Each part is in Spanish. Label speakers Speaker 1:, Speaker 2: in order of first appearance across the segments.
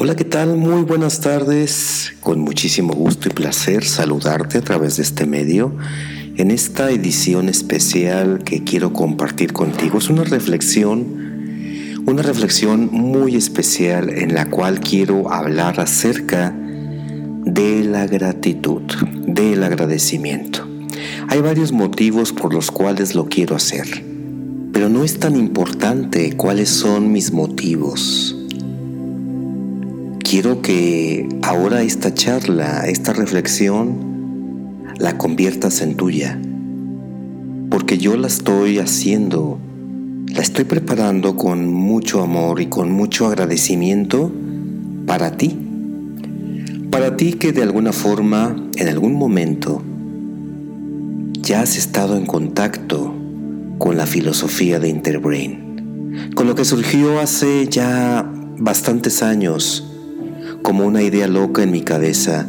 Speaker 1: Hola, ¿qué tal? Muy buenas tardes. Con muchísimo gusto y placer saludarte a través de este medio en esta edición especial que quiero compartir contigo. Es una reflexión, una reflexión muy especial en la cual quiero hablar acerca de la gratitud, del agradecimiento. Hay varios motivos por los cuales lo quiero hacer, pero no es tan importante cuáles son mis motivos quiero que ahora esta charla, esta reflexión, la conviertas en tuya. Porque yo la estoy haciendo, la estoy preparando con mucho amor y con mucho agradecimiento para ti. Para ti que de alguna forma, en algún momento, ya has estado en contacto con la filosofía de Interbrain, con lo que surgió hace ya bastantes años como una idea loca en mi cabeza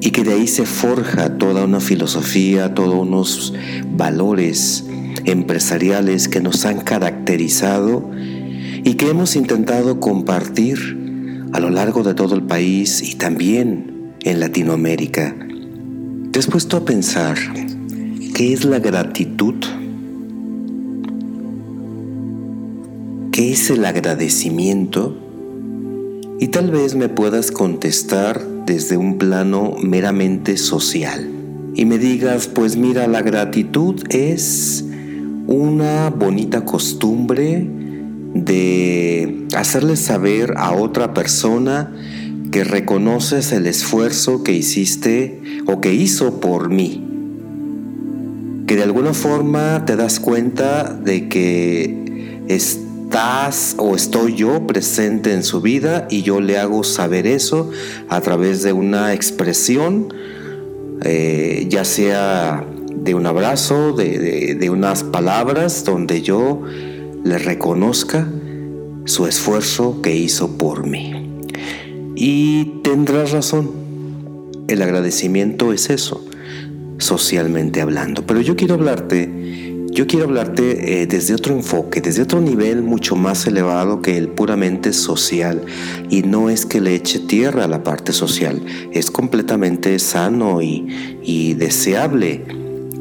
Speaker 1: y que de ahí se forja toda una filosofía, todos unos valores empresariales que nos han caracterizado y que hemos intentado compartir a lo largo de todo el país y también en Latinoamérica. ¿Te has puesto a pensar qué es la gratitud? ¿Qué es el agradecimiento? Y tal vez me puedas contestar desde un plano meramente social. Y me digas, pues mira, la gratitud es una bonita costumbre de hacerle saber a otra persona que reconoces el esfuerzo que hiciste o que hizo por mí. Que de alguna forma te das cuenta de que es estás o estoy yo presente en su vida y yo le hago saber eso a través de una expresión, eh, ya sea de un abrazo, de, de unas palabras donde yo le reconozca su esfuerzo que hizo por mí. Y tendrás razón, el agradecimiento es eso, socialmente hablando. Pero yo quiero hablarte yo quiero hablarte eh, desde otro enfoque, desde otro nivel mucho más elevado que el puramente social. Y no es que le eche tierra a la parte social, es completamente sano y, y deseable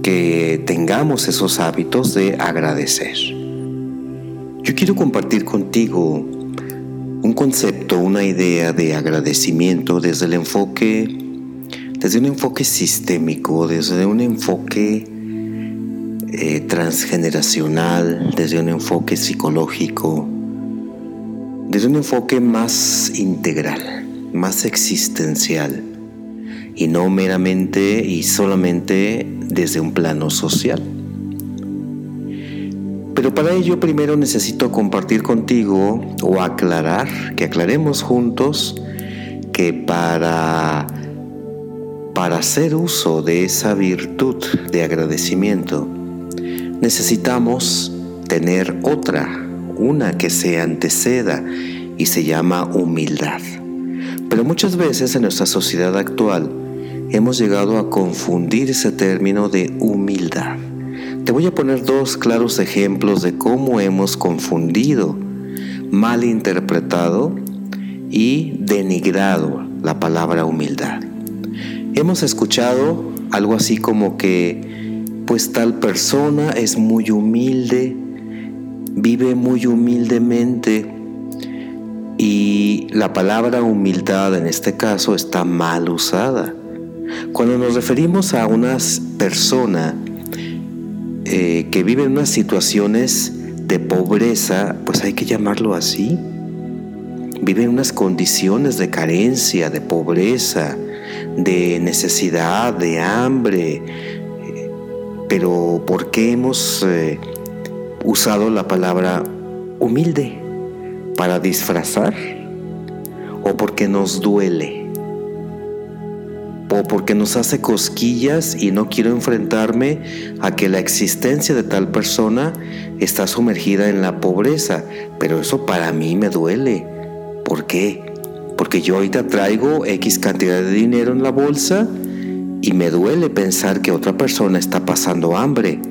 Speaker 1: que tengamos esos hábitos de agradecer. Yo quiero compartir contigo un concepto, una idea de agradecimiento desde el enfoque, desde un enfoque sistémico, desde un enfoque eh, transgeneracional, desde un enfoque psicológico, desde un enfoque más integral, más existencial, y no meramente y solamente desde un plano social. Pero para ello primero necesito compartir contigo o aclarar, que aclaremos juntos que para para hacer uso de esa virtud de agradecimiento, necesitamos tener otra, una que se anteceda y se llama humildad. Pero muchas veces en nuestra sociedad actual hemos llegado a confundir ese término de humildad. Te voy a poner dos claros ejemplos de cómo hemos confundido, malinterpretado y denigrado la palabra humildad. Hemos escuchado algo así como que pues tal persona es muy humilde, vive muy humildemente y la palabra humildad en este caso está mal usada. Cuando nos referimos a una persona eh, que vive en unas situaciones de pobreza, pues hay que llamarlo así. Vive en unas condiciones de carencia, de pobreza, de necesidad, de hambre, pero ¿por qué hemos eh, usado la palabra humilde? ¿Para disfrazar? ¿O porque nos duele? ¿O porque nos hace cosquillas y no quiero enfrentarme a que la existencia de tal persona está sumergida en la pobreza? Pero eso para mí me duele. ¿Por qué? Porque yo ahorita traigo X cantidad de dinero en la bolsa y me duele pensar que otra persona está pasando hambre.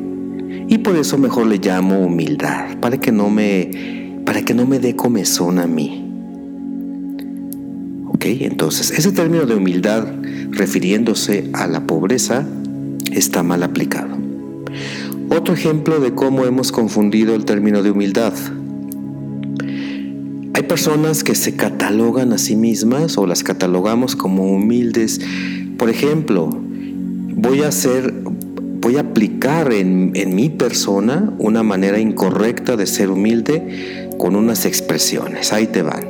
Speaker 1: Y por eso mejor le llamo humildad, para que no me, para que no me dé comezón a mí. ¿Ok? Entonces, ese término de humildad refiriéndose a la pobreza está mal aplicado. Otro ejemplo de cómo hemos confundido el término de humildad. Hay personas que se catalogan a sí mismas o las catalogamos como humildes. Por ejemplo, voy a hacer, voy a aplicar en, en mi persona una manera incorrecta de ser humilde con unas expresiones. Ahí te van.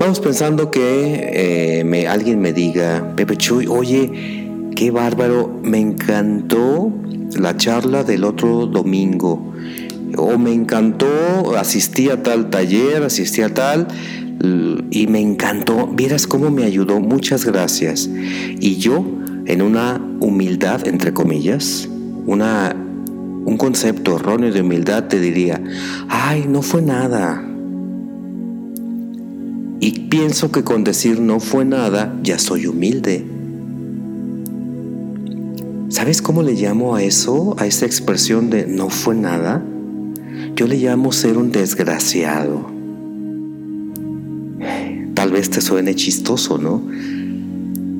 Speaker 1: Vamos pensando que eh, alguien me diga, Pepe Chuy, oye, qué bárbaro, me encantó la charla del otro domingo. O me encantó, asistí a tal taller, asistí a tal, y me encantó. Vieras cómo me ayudó, muchas gracias. Y yo, en una humildad, entre comillas, una, un concepto erróneo de humildad, te diría, ay, no fue nada y pienso que con decir no fue nada ya soy humilde. ¿Sabes cómo le llamo a eso, a esa expresión de no fue nada? Yo le llamo ser un desgraciado. Vez te suene chistoso, ¿no?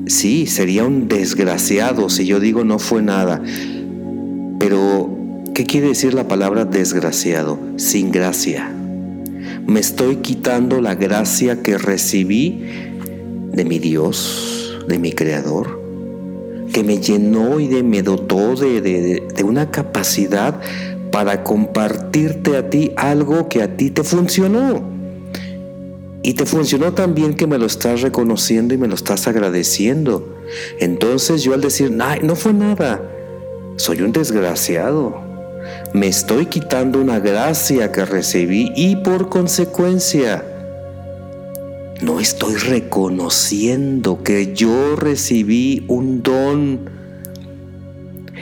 Speaker 1: Sí, sería un desgraciado si yo digo no fue nada. Pero, ¿qué quiere decir la palabra desgraciado? Sin gracia me estoy quitando la gracia que recibí de mi Dios, de mi Creador, que me llenó y de, me dotó de, de una capacidad para compartirte a ti algo que a ti te funcionó. Y te funcionó tan bien que me lo estás reconociendo y me lo estás agradeciendo. Entonces yo al decir, no fue nada, soy un desgraciado me estoy quitando una gracia que recibí y por consecuencia no estoy reconociendo que yo recibí un don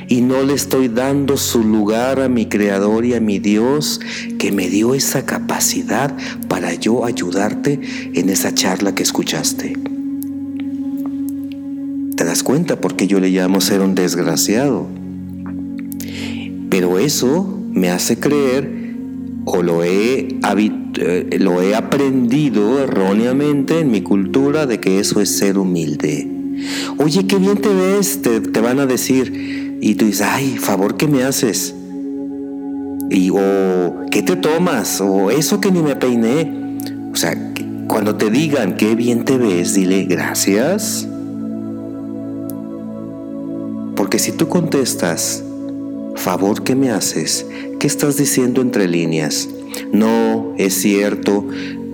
Speaker 1: y no le estoy dando su lugar a mi Creador y a mi Dios que me dio esa capacidad para yo ayudarte en esa charla que escuchaste. ¿Te das cuenta por qué yo le llamo ser un desgraciado? Pero eso me hace creer o lo he, eh, lo he aprendido erróneamente en mi cultura de que eso es ser humilde. Oye, qué bien te ves, te, van a decir. Y tú dices, ay, favor que me haces. Y, o, ¿qué te tomas? O eso que ni me peiné. O sea, cuando te digan qué bien te ves, dile gracias. Porque si tú contestas, favor que me haces, ¿qué estás diciendo entre líneas? No, es cierto,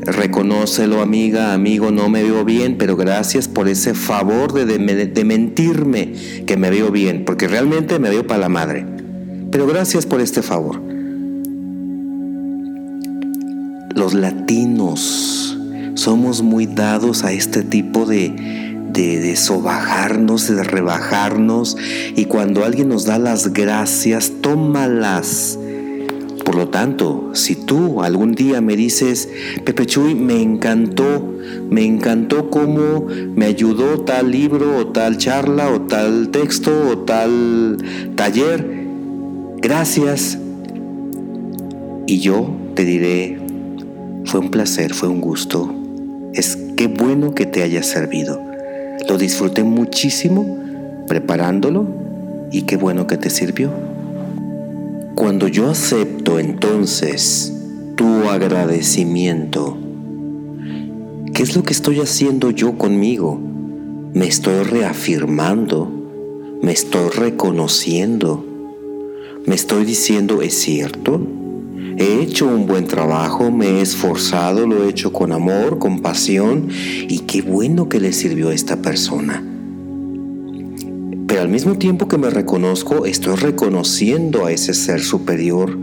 Speaker 1: reconócelo amiga, amigo, no me veo bien, pero gracias por ese favor de, de, mentirme que me veo bien, porque realmente me veo para la madre. Pero gracias por este favor. Los latinos somos muy dados a este tipo de, de, sobajarnos, de rebajarnos, y cuando alguien nos da las gracias, tómalas. Por lo tanto, si tú algún día me dices, Pepe Chuy, me encantó, me encantó cómo me ayudó tal libro o tal charla o tal texto o tal taller, gracias. Y yo te diré, fue un placer, fue un gusto. Es qué bueno que te haya servido. Lo disfruté muchísimo preparándolo y qué bueno que te sirvió. Cuando yo acepto entonces tu agradecimiento, ¿qué es lo que estoy haciendo yo conmigo? Me estoy reafirmando, me estoy reconociendo, me estoy diciendo, ¿es cierto? He hecho un buen trabajo, me he esforzado, lo he hecho con amor, con pasión y qué bueno que le sirvió a esta persona. Pero al mismo tiempo que me reconozco, estoy reconociendo a ese ser superior.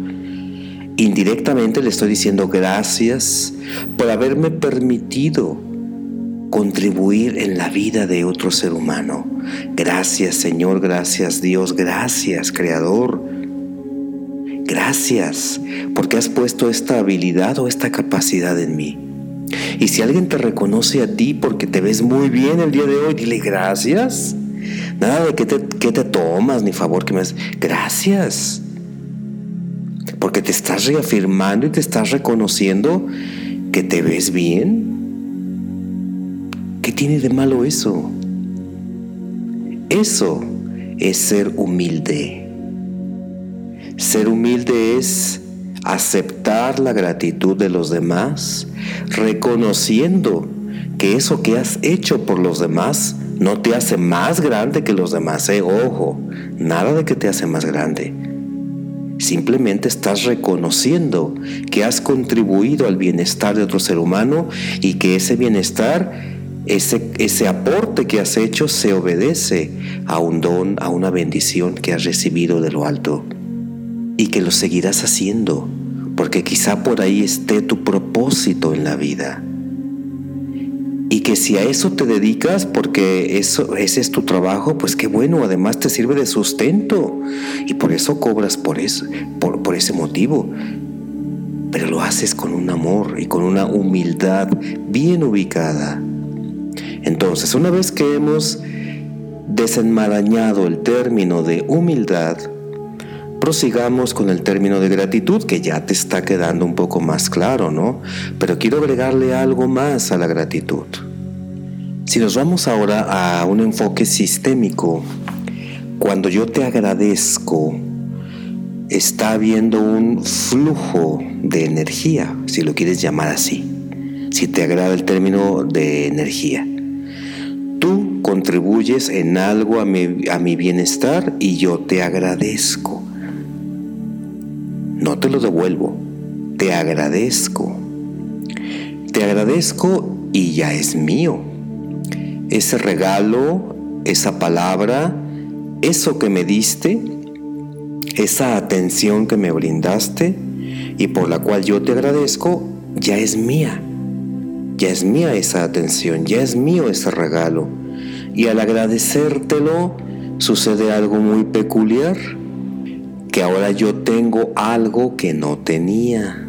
Speaker 1: Indirectamente le estoy diciendo gracias por haberme permitido contribuir en la vida de otro ser humano. Gracias Señor, gracias Dios, gracias Creador Gracias porque has puesto esta habilidad o esta capacidad en mí. Y si alguien te reconoce a ti porque te ves muy bien el día de hoy, dile gracias. Nada de que te, te tomas ni favor que me das. Gracias. Porque te estás reafirmando y te estás reconociendo que te ves bien. tiene de malo eso? Eso es ser humilde. Ser humilde es aceptar la gratitud de los demás, reconociendo que eso que has hecho por los demás no te hace más grande que los demás. Eh, ojo, nada de que te hace más grande. Simplemente estás reconociendo que has contribuido al bienestar de otro ser humano y que ese bienestar, ese, ese aporte que has hecho se obedece a un don, a una bendición que has recibido de lo alto y que lo seguirás haciendo, porque quizá por ahí esté tu propósito en la vida. Y que si a eso te dedicas, porque eso, ese es tu trabajo, pues qué bueno, además te sirve de sustento. Y por eso cobras por, eso, por, por ese motivo. Pero lo haces con un amor y con una humildad bien ubicada. Entonces, una vez que hemos desenmarañado el término de humildad, prosigamos con el término de gratitud que ya te está quedando un poco más claro, ¿no? Pero quiero agregarle algo más a la gratitud. Si nos vamos ahora a un enfoque sistémico, cuando yo te agradezco, está habiendo un flujo de energía, si lo quieres llamar así, si te agrada el término de energía. Tú contribuyes en algo a mi, a mi bienestar y yo te agradezco te lo devuelvo, te agradezco. Te agradezco y ya es mío. Ese regalo, esa palabra, eso que me diste, esa atención que me brindaste y por la cual yo te agradezco, ya es mía. Ya es mía esa atención, ya es mío ese regalo. Y al agradecértelo sucede algo muy peculiar que ahora yo tengo algo que no tenía.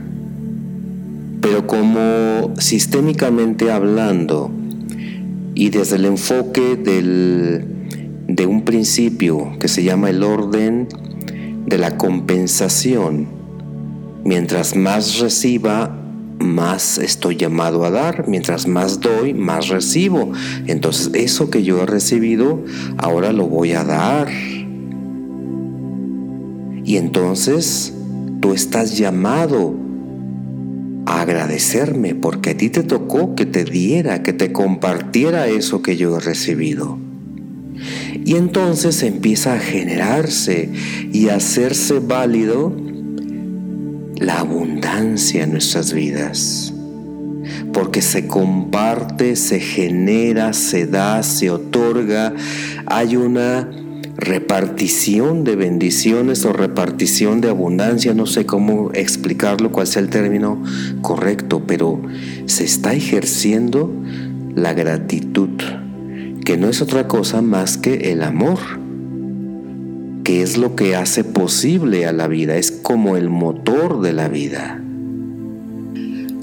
Speaker 1: Pero como sistémicamente hablando y desde el enfoque de un principio que se llama el orden de la compensación, mientras más reciba, más estoy llamado a dar, mientras más doy, más recibo. Entonces eso que yo he recibido, ahora lo voy a dar. Y entonces tú estás llamado a agradecerme porque a ti te tocó que te diera, que te compartiera eso que yo he recibido. Y entonces empieza a generarse y a hacerse válido la abundancia en nuestras vidas. Porque se comparte, se genera, se da, se otorga. Hay una repartición de bendiciones o repartición de abundancia, no sé cómo explicarlo, cuál sea el término correcto, pero se está ejerciendo la gratitud, que no es otra cosa más que el amor, que es lo que hace posible a la vida, es como el motor de la vida.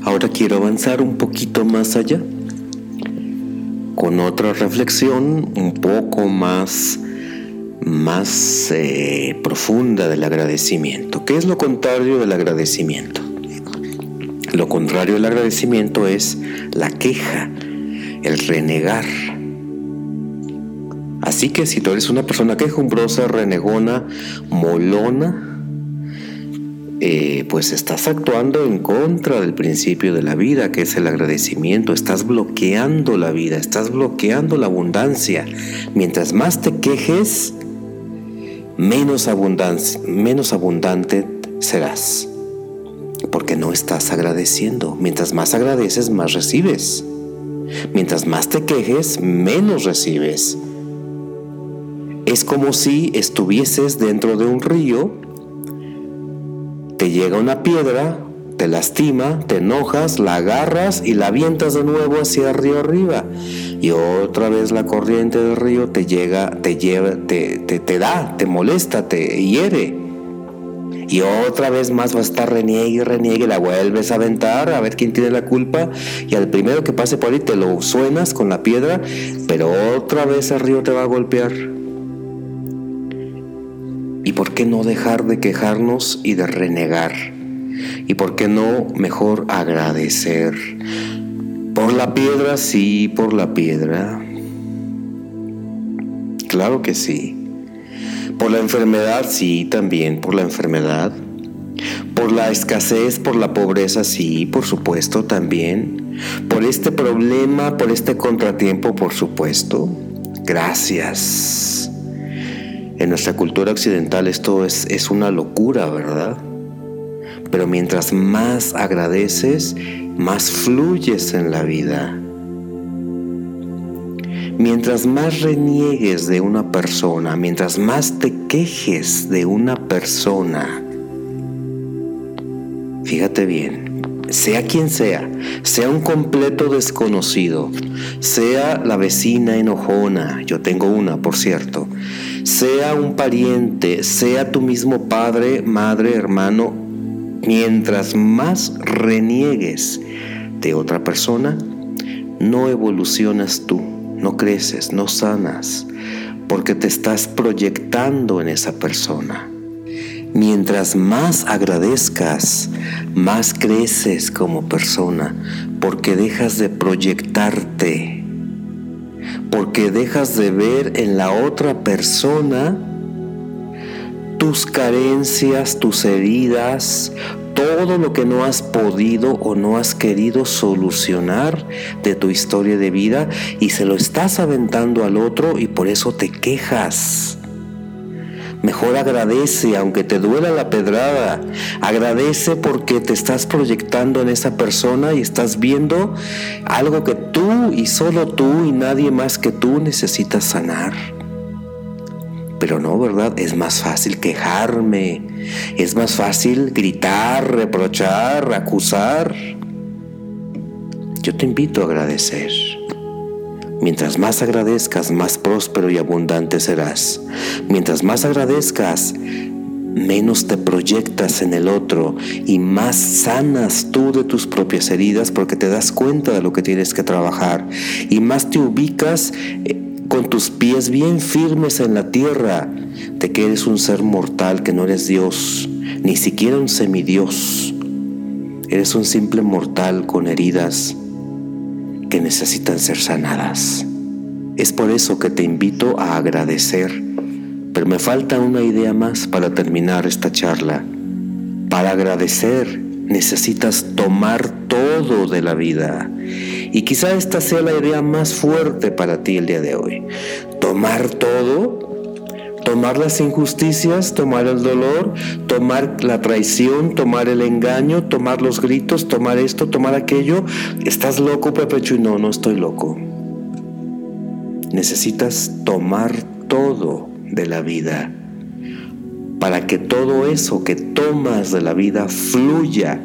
Speaker 1: Ahora quiero avanzar un poquito más allá, con otra reflexión un poco más más eh, profunda del agradecimiento. ¿Qué es lo contrario del agradecimiento? Lo contrario del agradecimiento es la queja, el renegar. Así que si tú eres una persona quejumbrosa, renegona, molona, eh, pues estás actuando en contra del principio de la vida, que es el agradecimiento. Estás bloqueando la vida, estás bloqueando la abundancia. Mientras más te quejes, menos, menos abundante serás, porque no estás agradeciendo. Mientras más agradeces, más recibes. Mientras más te quejes, menos recibes. Es como si estuvieses dentro de un río, te llega una piedra, te lastima, te enojas, la agarras y la avientas de nuevo hacia río arriba. Y otra vez la corriente del río te llega, te lleva, te, te, da, te molesta, te hiere. Y otra vez más va a estar reniegue y reniegue, la vuelves a aventar a ver quién tiene la culpa. Y al primero que pase por ahí te lo suenas con la piedra, pero otra vez el río te va a golpear. ¿Y por qué no dejar de quejarnos y de renegar? ¿Y por qué no mejor agradecer? Por la piedra, sí, por la piedra. Claro que sí. Por la enfermedad, sí, también por la enfermedad. Por la escasez, por la pobreza, sí, por supuesto, también. Por este problema, por este contratiempo, por supuesto. Gracias. En nuestra cultura occidental esto es, es una locura, ¿verdad? Pero mientras más agradeces, más fluyes en la vida. Mientras más reniegues de una persona, mientras más te quejes de una persona, fíjate bien, sea quien sea, sea un completo desconocido, sea la vecina enojona, yo tengo una, por cierto, sea un pariente, sea tu mismo padre, madre, hermano, mientras más reniegues de otra persona, no evolucionas tú no creces, no sanas, porque te estás proyectando en esa persona. Mientras más agradezcas, más creces como persona, porque dejas de proyectarte, porque dejas de ver en la otra persona tus carencias, tus heridas, todo lo que no has podido o no has querido solucionar de tu historia de vida y se lo estás aventando al otro y por eso te quejas. Mejor agradece aunque te duela la pedrada. Agradece porque te estás proyectando en esa persona y estás viendo algo que tú y solo tú y nadie más que tú necesitas sanar. Pero no, ¿verdad? Es más fácil quejarme, es más fácil gritar, reprochar, acusar. Yo te invito a agradecer. Mientras más agradezcas, más próspero y abundante serás. Mientras más agradezcas, menos te proyectas en el otro y más sanas tú de tus propias heridas porque te das cuenta de lo que tienes que trabajar y más te ubicas con tus pies bien firmes en la tierra, de que eres un ser mortal, que no eres Dios, ni siquiera un semidios. Eres un simple mortal con heridas que necesitan ser sanadas. Es por eso que te invito a agradecer, pero me falta una idea más para terminar esta charla. Para agradecer necesitas tomar todo de la vida y quizá esta sea la idea más fuerte para ti el día de hoy. Tomar todo, tomar las injusticias, tomar el dolor, tomar la traición, tomar el engaño, tomar los gritos, tomar esto, tomar aquello. ¿Estás loco, Pepecho? Y no, no estoy loco. Necesitas tomar todo de la vida para que todo eso que tomas de la vida fluya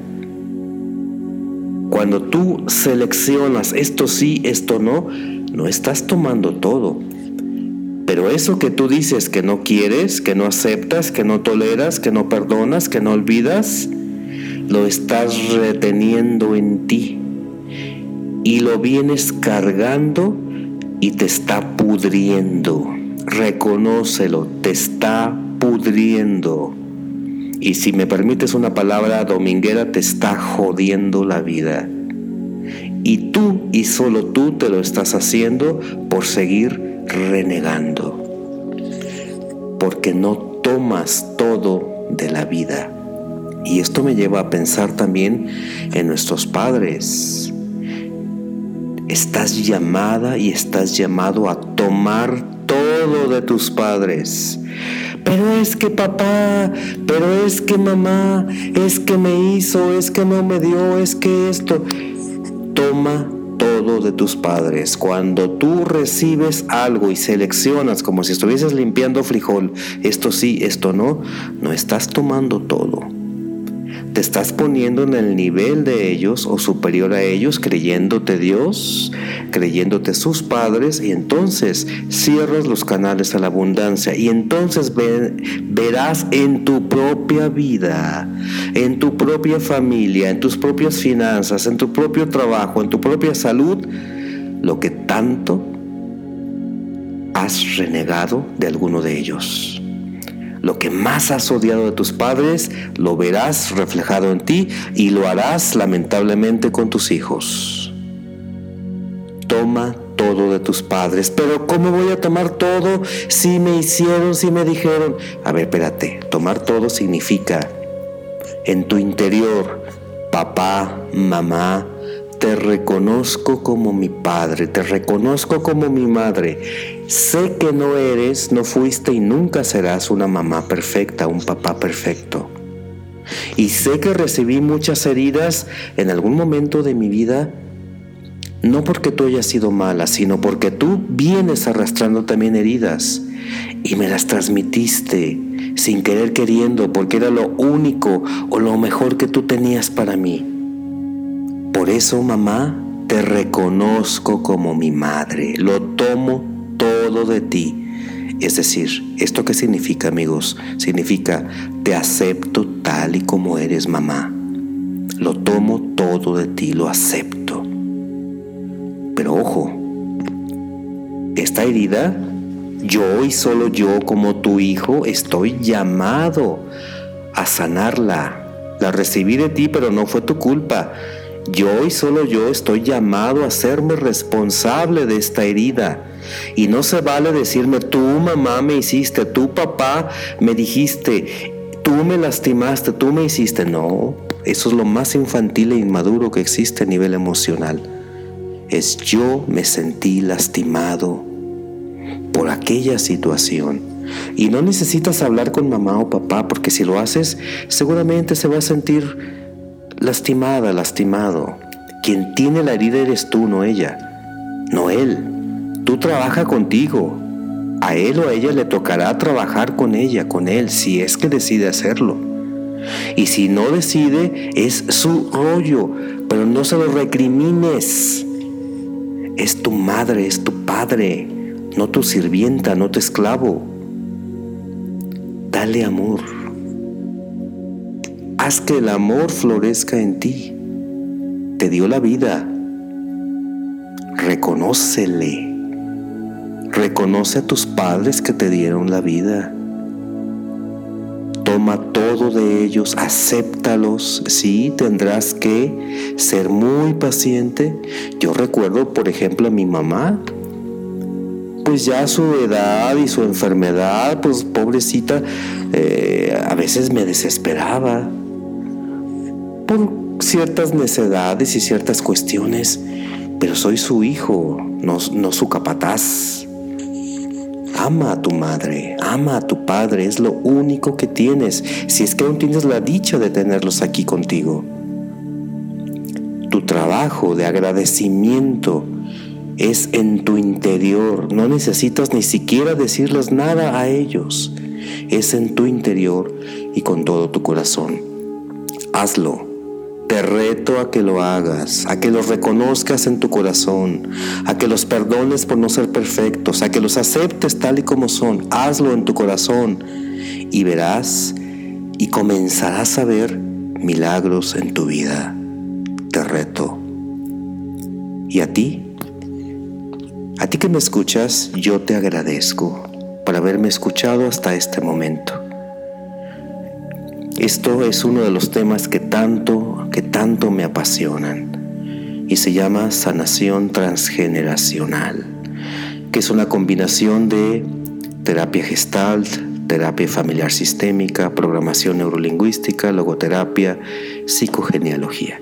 Speaker 1: cuando tú seleccionas esto sí, esto no, no estás tomando todo. Pero eso que tú dices que no quieres, que no aceptas, que no toleras, que no perdonas, que no olvidas, lo estás reteniendo en ti. Y lo vienes cargando y te está pudriendo. Reconócelo, te está pudriendo y si me permites una palabra dominguera, te está jodiendo la vida. Y tú y solo tú te lo estás haciendo por seguir renegando. Porque no tomas todo de la vida. Y esto me lleva a pensar también en nuestros padres. Estás llamada y estás llamado a tomar todo de tus padres pero es que papá, pero es que mamá, es que me hizo, es que no me dio, es que esto. Toma todo de tus padres. Cuando tú recibes algo y seleccionas como si estuvieses limpiando frijol, esto sí, esto no, no estás tomando todo te estás poniendo en el nivel de ellos o superior a ellos, creyéndote Dios, creyéndote sus padres, y entonces cierras los canales a la abundancia y entonces verás en tu propia vida, en tu propia familia, en tus propias finanzas, en tu propio trabajo, en tu propia salud, lo que tanto has renegado de alguno de ellos. Lo que más has odiado de tus padres, lo verás reflejado en ti y lo harás lamentablemente con tus hijos. toma todo de tus padres. Pero ¿cómo voy a tomar todo si me hicieron, si me dijeron? A ver, espérate, tomar todo significa en tu interior, papá, mamá, te reconozco como mi padre, te reconozco como mi madre. Sé que no eres, no fuiste y nunca serás una mamá perfecta, un papá perfecto. Y sé que recibí muchas heridas en algún momento de mi vida, no porque tú hayas sido mala, sino porque tú vienes arrastrando también heridas y me las transmitiste sin querer queriendo, porque era lo único o lo mejor que tú tenías para mí. Por eso, mamá, te reconozco como mi madre, lo tomo todo de ti. Es decir, ¿esto qué significa, amigos? Significa, te acepto tal y como eres, mamá. Lo tomo todo de ti, lo acepto. Pero ojo, esta herida, yo y solo yo como tu hijo, estoy llamado a sanarla. La recibí de ti, pero no fue tu culpa. Yo y solo yo estoy llamado a hacerme responsable de esta herida. Y no se vale decirme, tú mamá me hiciste, tú papá me dijiste, tú me lastimaste, tú me hiciste. No, eso es lo más infantil e inmaduro que existe a nivel emocional. Es yo me sentí lastimado por aquella situación. Y no necesitas hablar con mamá o papá porque si lo haces seguramente se va a sentir lastimada, lastimado. Quien tiene la herida eres tú, no ella, no él. Tú trabaja contigo. A él o a ella le tocará trabajar con ella, con él, si es que decide hacerlo. Y si no decide, es su rollo, pero no se lo recrimines. Es tu madre, es tu padre, no tu sirvienta, no tu esclavo. Dale amor. Haz que el amor florezca en ti. Te dio la vida. Reconócele. Reconoce a tus padres que te dieron la vida. Toma todo de ellos, acéptalos. Sí, tendrás que ser muy paciente. Yo recuerdo, por ejemplo, a mi mamá. Pues ya su edad y su enfermedad, pues pobrecita, eh, a veces me desesperaba por ciertas necedades y ciertas cuestiones, pero soy su hijo, no, no su capataz. Ama a tu madre, ama a tu padre, es lo único que tienes, si es que aún tienes la dicha de tenerlos aquí contigo. Tu trabajo de agradecimiento es en tu interior, no necesitas ni siquiera decirles nada a ellos, es en tu interior y con todo tu corazón. Hazlo te reto a que lo hagas, a que los reconozcas en tu corazón, a que los perdones por no ser perfectos, a que los aceptes tal y como son. Hazlo en tu corazón y verás y comenzarás a ver milagros en tu vida. Te reto. ¿Y a ti? A ti que me escuchas, yo te agradezco por haberme escuchado hasta este momento. Esto es uno de los temas que tanto, que tanto me apasionan y se llama sanación transgeneracional, que es una combinación de terapia gestalt, terapia familiar sistémica, programación neurolingüística, logoterapia, psicogenealogía.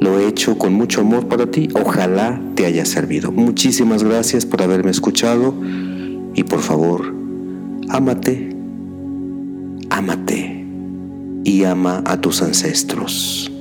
Speaker 1: Lo he hecho con mucho amor para ti, ojalá te haya servido. Muchísimas gracias por haberme escuchado y por favor, ámate ámate y ama a tus ancestros.